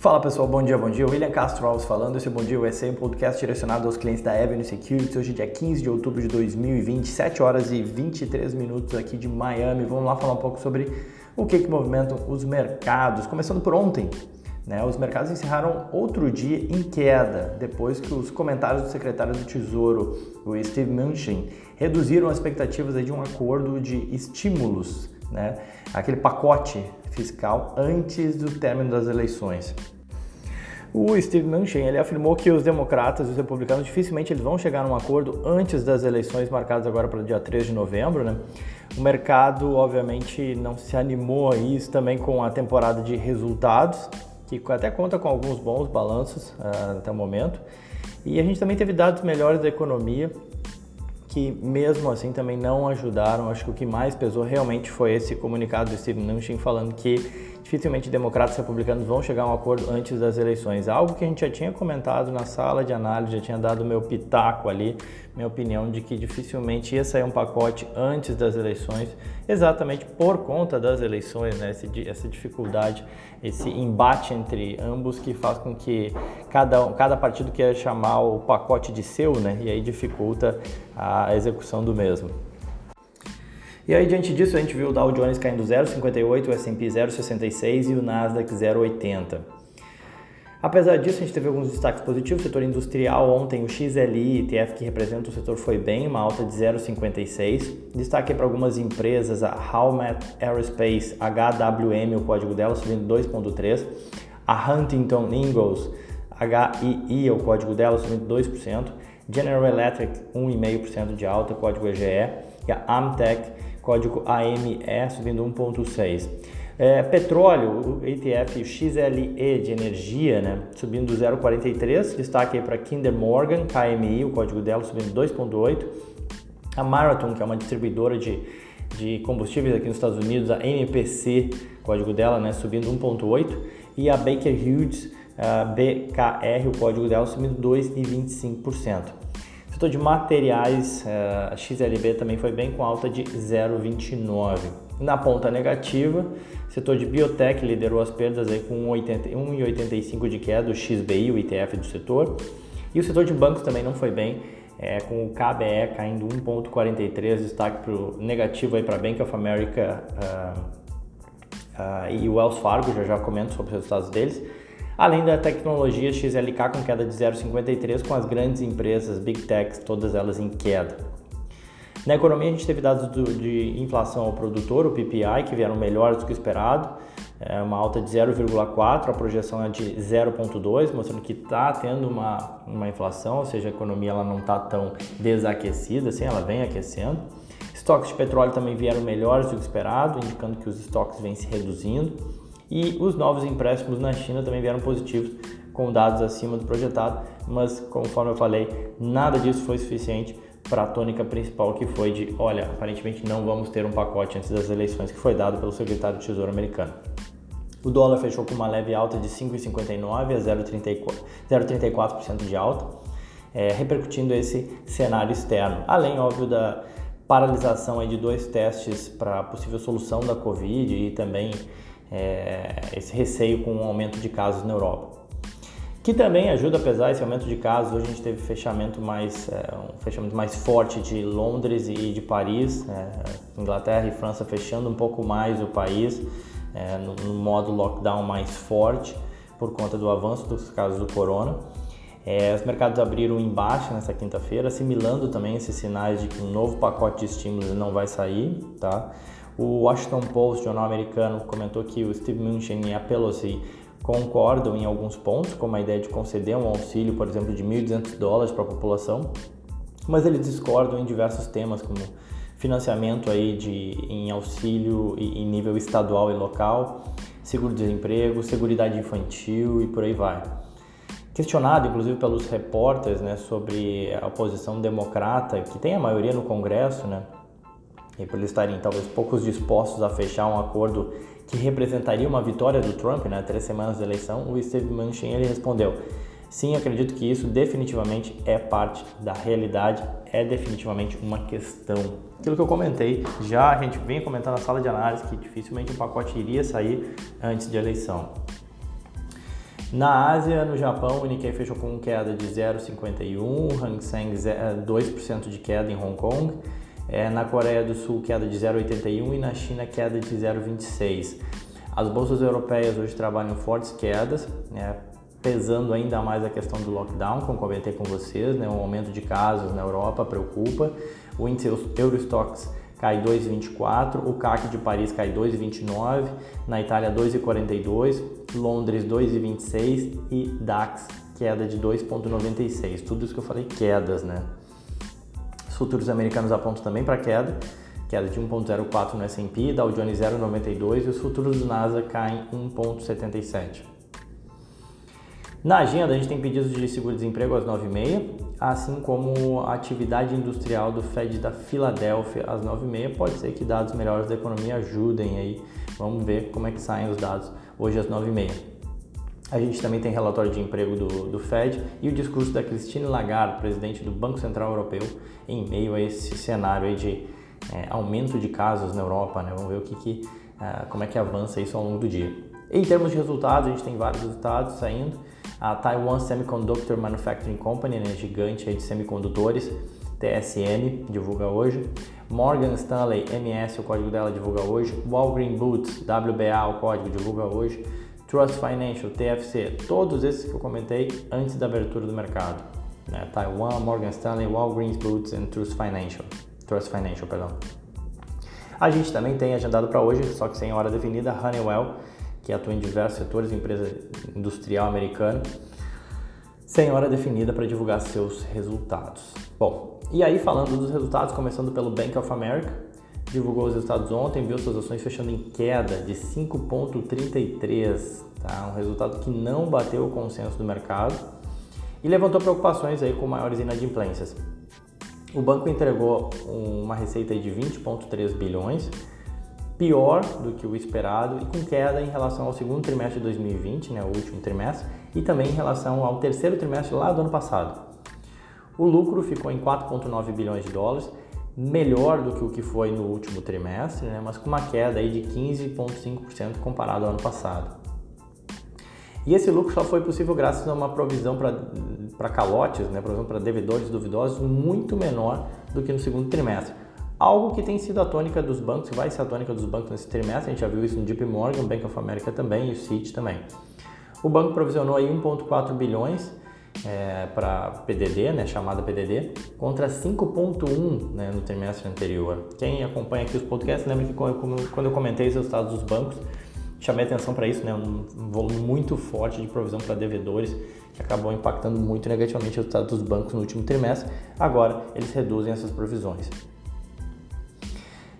Fala pessoal, bom dia, bom dia. William Castro Alves falando. Esse é Bom Dia USA, um podcast direcionado aos clientes da Avenue Securities. Hoje é dia 15 de outubro de 2020, 7 horas e 23 minutos aqui de Miami. Vamos lá falar um pouco sobre o que, que movimentam os mercados. Começando por ontem, né, os mercados encerraram outro dia em queda, depois que os comentários do secretário do Tesouro, o Steve Mnuchin, reduziram as expectativas de um acordo de estímulos, né, aquele pacote fiscal antes do término das eleições. O Steve Mnuchin ele afirmou que os democratas e os republicanos dificilmente eles vão chegar a um acordo antes das eleições marcadas agora para o dia 3 de novembro. Né? O mercado, obviamente, não se animou a isso também com a temporada de resultados, que até conta com alguns bons balanços uh, até o momento. E a gente também teve dados melhores da economia, que mesmo assim também não ajudaram. Acho que o que mais pesou realmente foi esse comunicado do Steve Mnuchin falando que dificilmente democratas e republicanos vão chegar a um acordo antes das eleições. Algo que a gente já tinha comentado na sala de análise, já tinha dado meu pitaco ali, minha opinião de que dificilmente ia sair um pacote antes das eleições, exatamente por conta das eleições, né? essa dificuldade, esse embate entre ambos que faz com que cada, cada partido queira chamar o pacote de seu, né? e aí dificulta a execução do mesmo. E aí, diante disso, a gente viu o Dow Jones caindo 0,58, o S&P 0,66 e o Nasdaq 0,80. Apesar disso, a gente teve alguns destaques positivos. O setor industrial ontem, o XLI, ETF que representa o setor, foi bem, uma alta de 0,56. Destaque para algumas empresas, a Howmet Aerospace, HWM, o código dela, subindo 2,3%. A Huntington Ingalls, HII, o código dela, subindo 2%. General Electric, 1,5% de alta, código EGE. E a Amtech, código AME subindo 1,6. É, petróleo, o ETF XLE de energia, né, subindo 0,43. Destaque para Kinder Morgan, KMI, o código dela subindo 2,8. A Marathon, que é uma distribuidora de, de combustíveis aqui nos Estados Unidos, a MPC, código dela, né, subindo 1,8. E a Baker Hughes, a BKR, o código dela subindo 2,25%. Setor de materiais, a eh, XLB também foi bem com alta de 0,29. Na ponta negativa, setor de biotech liderou as perdas aí com 1,85 de queda, o XBI, o ITF do setor. E o setor de bancos também não foi bem, é, com o KBE caindo 1,43, destaque pro negativo aí para Bank of America uh, uh, e Wells Fargo, já já comento sobre os resultados deles além da tecnologia XLK com queda de 0,53, com as grandes empresas, Big Techs, todas elas em queda. Na economia, a gente teve dados do, de inflação ao produtor, o PPI, que vieram melhores do que esperado, é uma alta de 0,4, a projeção é de 0,2, mostrando que está tendo uma, uma inflação, ou seja, a economia ela não está tão desaquecida, assim, ela vem aquecendo. Estoques de petróleo também vieram melhores do que esperado, indicando que os estoques vêm se reduzindo. E os novos empréstimos na China também vieram positivos, com dados acima do projetado, mas conforme eu falei, nada disso foi suficiente para a tônica principal que foi de, olha, aparentemente não vamos ter um pacote antes das eleições, que foi dado pelo secretário do Tesouro americano. O dólar fechou com uma leve alta de 5,59 a 0,34% de alta, é, repercutindo esse cenário externo. Além, óbvio, da paralisação aí de dois testes para possível solução da Covid e também é, esse receio com o aumento de casos na Europa. Que também ajuda, apesar desse aumento de casos, hoje a gente teve fechamento mais, é, um fechamento mais forte de Londres e de Paris, é, Inglaterra e França fechando um pouco mais o país, é, no, no, modo lockdown mais forte, por conta do avanço dos casos do corona. É, os mercados abriram em baixa nessa quinta-feira, assimilando também esses sinais de que um novo pacote de estímulos não vai sair, tá? O Washington Post, jornal americano, comentou que o Steve Mnuchin e a Pelosi concordam em alguns pontos, como a ideia de conceder um auxílio, por exemplo, de 1.200 dólares para a população, mas eles discordam em diversos temas, como financiamento aí de, em auxílio em nível estadual e local, seguro-desemprego, seguridade infantil e por aí vai. Questionado, inclusive, pelos repórteres né, sobre a oposição democrata, que tem a maioria no Congresso, né, e por eles estarem talvez poucos dispostos a fechar um acordo que representaria uma vitória do Trump, né, três semanas da eleição, o Steve Mnuchin ele respondeu: Sim, acredito que isso definitivamente é parte da realidade, é definitivamente uma questão. Aquilo que eu comentei, já a gente vem comentando na sala de análise que dificilmente um pacote iria sair antes de eleição. Na Ásia, no Japão, o Nikkei fechou com queda de 0,51, Hang Seng 2% de queda em Hong Kong, é, na Coreia do Sul queda de 0,81 e na China queda de 0,26. As bolsas europeias hoje trabalham fortes quedas, né, pesando ainda mais a questão do lockdown, como comentei com vocês, né, um aumento de casos na Europa preocupa. O índice Eurostox cai 2,24, o CAC de Paris cai 2,29, na Itália 2,42, Londres 2,26 e DAX queda de 2,96. Tudo isso que eu falei quedas, né? Os futuros americanos apontam também para queda, queda de 1,04 no S&P, Dow Jones 0,92 e os futuros do NASA caem 1,77. Na agenda, a gente tem pedidos de seguro-desemprego às 9h30, assim como a atividade industrial do Fed da Filadélfia às 9h30. Pode ser que dados melhores da economia ajudem aí. Vamos ver como é que saem os dados hoje às 9h30. A gente também tem relatório de emprego do, do Fed e o discurso da Christine Lagarde, presidente do Banco Central Europeu, em meio a esse cenário de é, aumento de casos na Europa. Né? Vamos ver o que, que uh, como é que avança isso ao longo do dia. Em termos de resultados, a gente tem vários resultados saindo. A Taiwan Semiconductor Manufacturing Company, né, gigante de semicondutores, TSM, divulga hoje. Morgan Stanley MS, o código dela divulga hoje. Walgreen Boots, WBA, o código divulga hoje. Trust Financial, TFC, todos esses que eu comentei antes da abertura do mercado. Né? Taiwan, Morgan Stanley, Walgreens Boots e Trust Financial. Trust Financial, perdão. A gente também tem agendado para hoje, só que sem hora definida, Honeywell que atua em diversos setores, empresa industrial americana, sem hora definida para divulgar seus resultados. Bom, e aí falando dos resultados, começando pelo Bank of America, divulgou os resultados ontem, viu suas ações fechando em queda de 5,33, tá? um resultado que não bateu o consenso do mercado e levantou preocupações aí com maiores inadimplências. O banco entregou uma receita de 20,3 bilhões, pior do que o esperado e com queda em relação ao segundo trimestre de 2020, né, o último trimestre, e também em relação ao terceiro trimestre lá do ano passado. O lucro ficou em 4,9 bilhões de dólares, melhor do que o que foi no último trimestre, né, mas com uma queda aí de 15,5% comparado ao ano passado. E esse lucro só foi possível graças a uma provisão para calotes, né, provisão para devedores duvidosos muito menor do que no segundo trimestre. Algo que tem sido a tônica dos bancos, vai ser a tônica dos bancos nesse trimestre, a gente já viu isso no JP Morgan, Bank of America também e o Citi também. O banco provisionou aí 1,4 bilhões é, para PDD, né, chamada PDD, contra 5,1 né, no trimestre anterior. Quem acompanha aqui os podcasts lembra que quando eu comentei os resultados dos bancos, chamei atenção para isso, né, um volume muito forte de provisão para devedores que acabou impactando muito negativamente os resultados dos bancos no último trimestre. Agora eles reduzem essas provisões.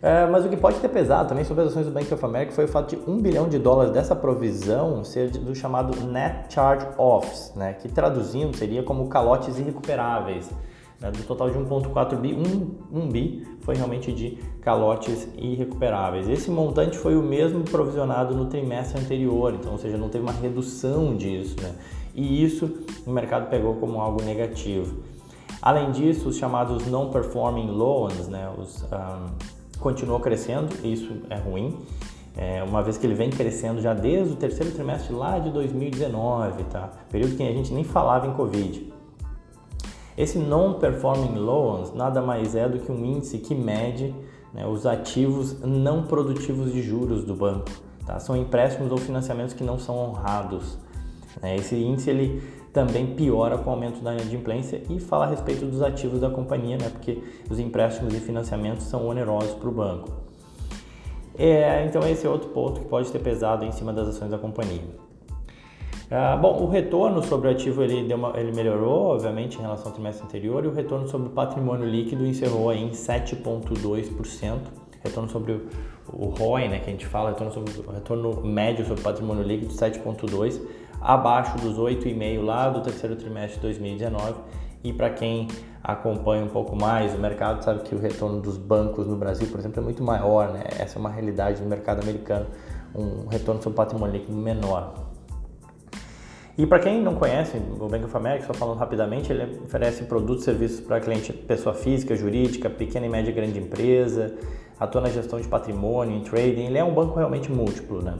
É, mas o que pode ter pesado também sobre as ações do Bank of America foi o fato de um bilhão de dólares dessa provisão ser do chamado Net Charge Offs, né, que traduzindo seria como calotes irrecuperáveis. Né, do total de 1,4 bi, 1, 1 bi foi realmente de calotes irrecuperáveis. Esse montante foi o mesmo provisionado no trimestre anterior, então, ou seja, não teve uma redução disso. Né, e isso o mercado pegou como algo negativo. Além disso, os chamados non-performing loans, né, os um, continuou crescendo, isso é ruim, é, uma vez que ele vem crescendo já desde o terceiro trimestre lá de 2019, tá? período que a gente nem falava em Covid. Esse non-performing loans nada mais é do que um índice que mede né, os ativos não produtivos de juros do banco. Tá? São empréstimos ou financiamentos que não são honrados. Né? Esse índice ele também piora com o aumento da inadimplência e fala a respeito dos ativos da companhia, né, porque os empréstimos e financiamentos são onerosos para o banco. É, então esse é outro ponto que pode ter pesado em cima das ações da companhia. Ah, bom, o retorno sobre o ativo ele, uma, ele melhorou, obviamente, em relação ao trimestre anterior, e o retorno sobre o patrimônio líquido encerrou em 7,2%. Retorno sobre o, o ROI, né, que a gente fala, retorno sobre retorno médio sobre o patrimônio líquido, 7,2% abaixo dos 8,5 lá do terceiro trimestre de 2019. E para quem acompanha um pouco mais o mercado, sabe que o retorno dos bancos no Brasil, por exemplo, é muito maior, né? Essa é uma realidade no mercado americano, um retorno sobre patrimônio líquido menor. E para quem não conhece o Bank of America, só falando rapidamente, ele oferece produtos e serviços para cliente pessoa física, jurídica, pequena e média grande empresa, atua na gestão de patrimônio, em trading, ele é um banco realmente múltiplo, né?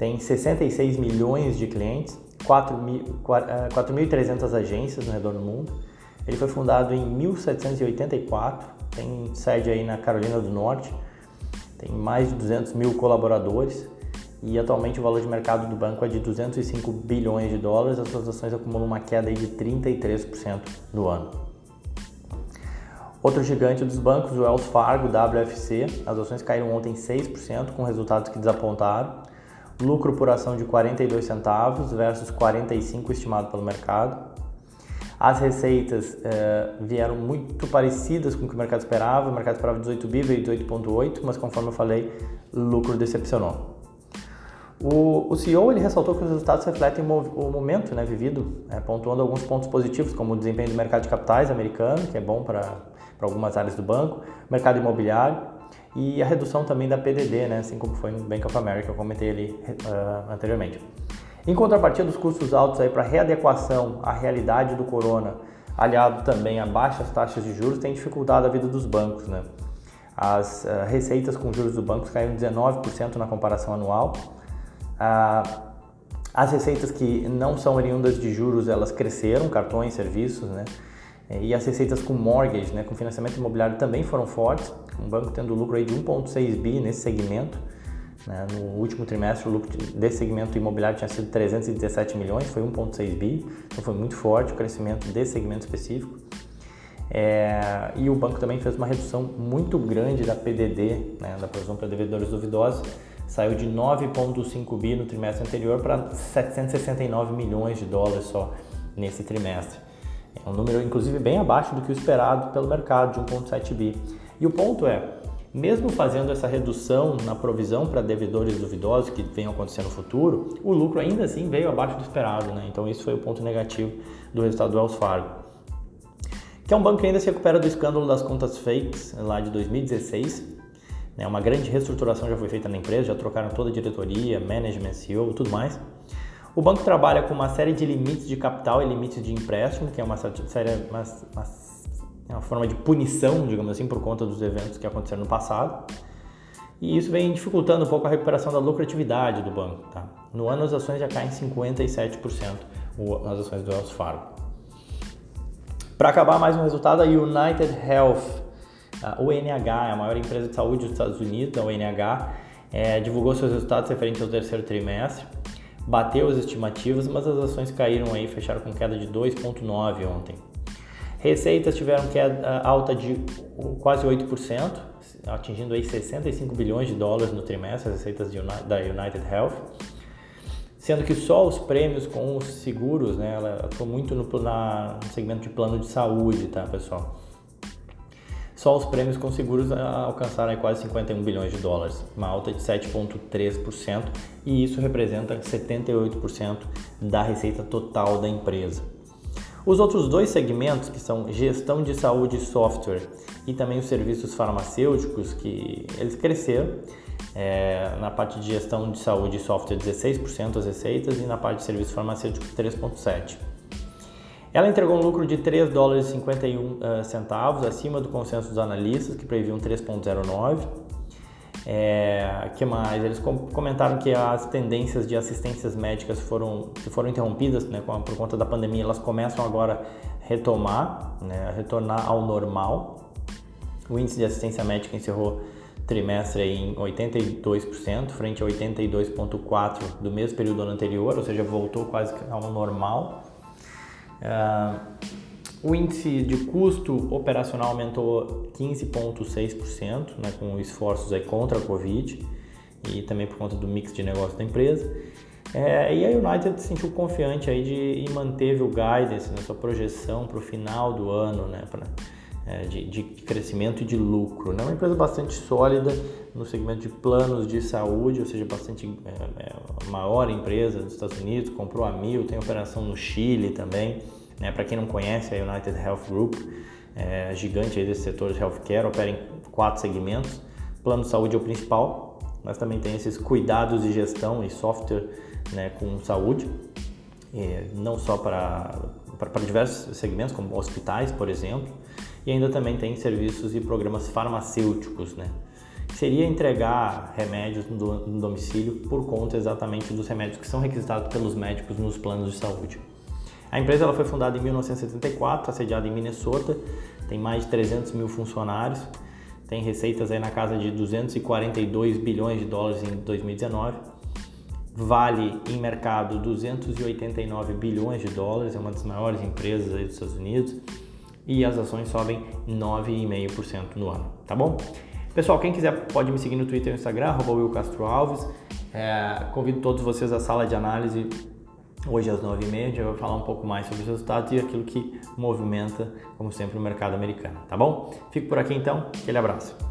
Tem 66 milhões de clientes, 4.300 agências no redor do mundo. Ele foi fundado em 1784, tem sede aí na Carolina do Norte, tem mais de 200 mil colaboradores e atualmente o valor de mercado do banco é de 205 bilhões de dólares, as suas ações acumulam uma queda de 33% no ano. Outro gigante dos bancos, o Wells Fargo, WFC, as ações caíram ontem 6%, com resultados que desapontaram. Lucro por ação de 42 centavos versus 45 estimado pelo mercado. As receitas eh, vieram muito parecidas com o que o mercado esperava. O mercado esperava 18 bi, veio 18,8, mas conforme eu falei, lucro decepcionou. O, o CEO ele ressaltou que os resultados refletem o momento né, vivido, né, pontuando alguns pontos positivos, como o desempenho do mercado de capitais americano, que é bom para algumas áreas do banco, mercado imobiliário e a redução também da PDD, né, assim como foi no Bank of America, eu comentei ali uh, anteriormente. Em contrapartida, os custos altos para readequação à realidade do corona, aliado também a baixas taxas de juros, tem dificultado a vida dos bancos. Né? As uh, receitas com juros do banco caíram 19% na comparação anual, ah, as receitas que não são oriundas de juros, elas cresceram, cartões, serviços, né? E as receitas com mortgage, né, com financiamento imobiliário também foram fortes, um banco tendo lucro aí de 1.6 bi nesse segmento. Né? No último trimestre o lucro desse segmento imobiliário tinha sido 317 milhões, foi 1.6 bi, então foi muito forte o crescimento desse segmento específico. É, e o banco também fez uma redução muito grande da PDD, né, da provisão para devedores duvidosos, saiu de 9,5 bi no trimestre anterior para 769 milhões de dólares só nesse trimestre. É um número, inclusive, bem abaixo do que o esperado pelo mercado, de 1,7 bi. E o ponto é, mesmo fazendo essa redução na provisão para devedores duvidosos que venham acontecer no futuro, o lucro ainda assim veio abaixo do esperado, né? Então isso foi o ponto negativo do resultado do Wells Fargo. Que é um banco que ainda se recupera do escândalo das contas fakes lá de 2016, né? Uma grande reestruturação já foi feita na empresa, já trocaram toda a diretoria, management, CEO, tudo mais. O banco trabalha com uma série de limites de capital e limites de empréstimo, que é uma, série, uma, uma, é uma forma de punição, digamos assim, por conta dos eventos que aconteceram no passado. E isso vem dificultando um pouco a recuperação da lucratividade do banco. Tá? No ano, as ações já caem 57%, as ações do Wells Fargo. Para acabar, mais um resultado, a United Health a UNH, é a maior empresa de saúde dos Estados Unidos, a UNH, é, divulgou seus resultados referentes ao terceiro trimestre, bateu as estimativas, mas as ações caíram aí, fecharam com queda de 2,9 ontem. Receitas tiveram queda alta de quase 8%, atingindo aí 65 bilhões de dólares no trimestre, as receitas da United Health. Sendo que só os prêmios com os seguros, né, ela atuou muito no, na, no segmento de plano de saúde, tá, pessoal? Só os prêmios com seguros alcançaram quase 51 bilhões de dólares, uma alta de 7,3%, e isso representa 78% da receita total da empresa. Os outros dois segmentos, que são gestão de saúde e software e também os serviços farmacêuticos, que eles cresceram. É, na parte de gestão de saúde e software, 16% as receitas e na parte de serviços farmacêuticos, 3,7%. Ela entregou um lucro de 3 dólares e 51 uh, eh, centavos, acima do consenso dos analistas, que previam 3,09. É, que mais? Eles comentaram que as tendências de assistências médicas foram, que foram interrompidas né, por conta da pandemia, elas começam agora a retomar, né, a retornar ao normal. O índice de assistência médica encerrou trimestre em 82%, frente a 82,4% do mesmo período anterior, ou seja, voltou quase ao normal. Uh, o índice de custo operacional aumentou 15,6%, né, com esforços aí contra a Covid e também por conta do mix de negócio da empresa. É, e a United se sentiu confiante aí de, e manteve o guidance, né, sua projeção para o final do ano, né, pra, é, de, de, crescimento e de lucro. É né? uma empresa bastante sólida no segmento de planos de saúde, ou seja, bastante é, é, maior empresa dos Estados Unidos, comprou a Mil, tem operação no Chile também. Né? Para quem não conhece, a United Health Group é gigante aí desse setor de healthcare, opera em quatro segmentos. Plano de saúde é o principal, mas também tem esses cuidados de gestão e software né, com saúde, não só para, para diversos segmentos, como hospitais, por exemplo, e ainda também tem serviços e programas farmacêuticos, né? seria entregar remédios no domicílio por conta exatamente dos remédios que são requisitados pelos médicos nos planos de saúde. A empresa ela foi fundada em 1974, assediada em Minnesota, tem mais de 300 mil funcionários, tem receitas aí na casa de 242 bilhões de dólares em 2019, vale em mercado 289 bilhões de dólares, é uma das maiores empresas aí dos Estados Unidos e as ações sobem 9,5% no ano, tá bom? Pessoal, quem quiser pode me seguir no Twitter e no Instagram, Will Castro Alves. É, convido todos vocês à sala de análise hoje às 9h30. A gente vai falar um pouco mais sobre os resultados e aquilo que movimenta, como sempre, o mercado americano, tá bom? Fico por aqui então, aquele abraço.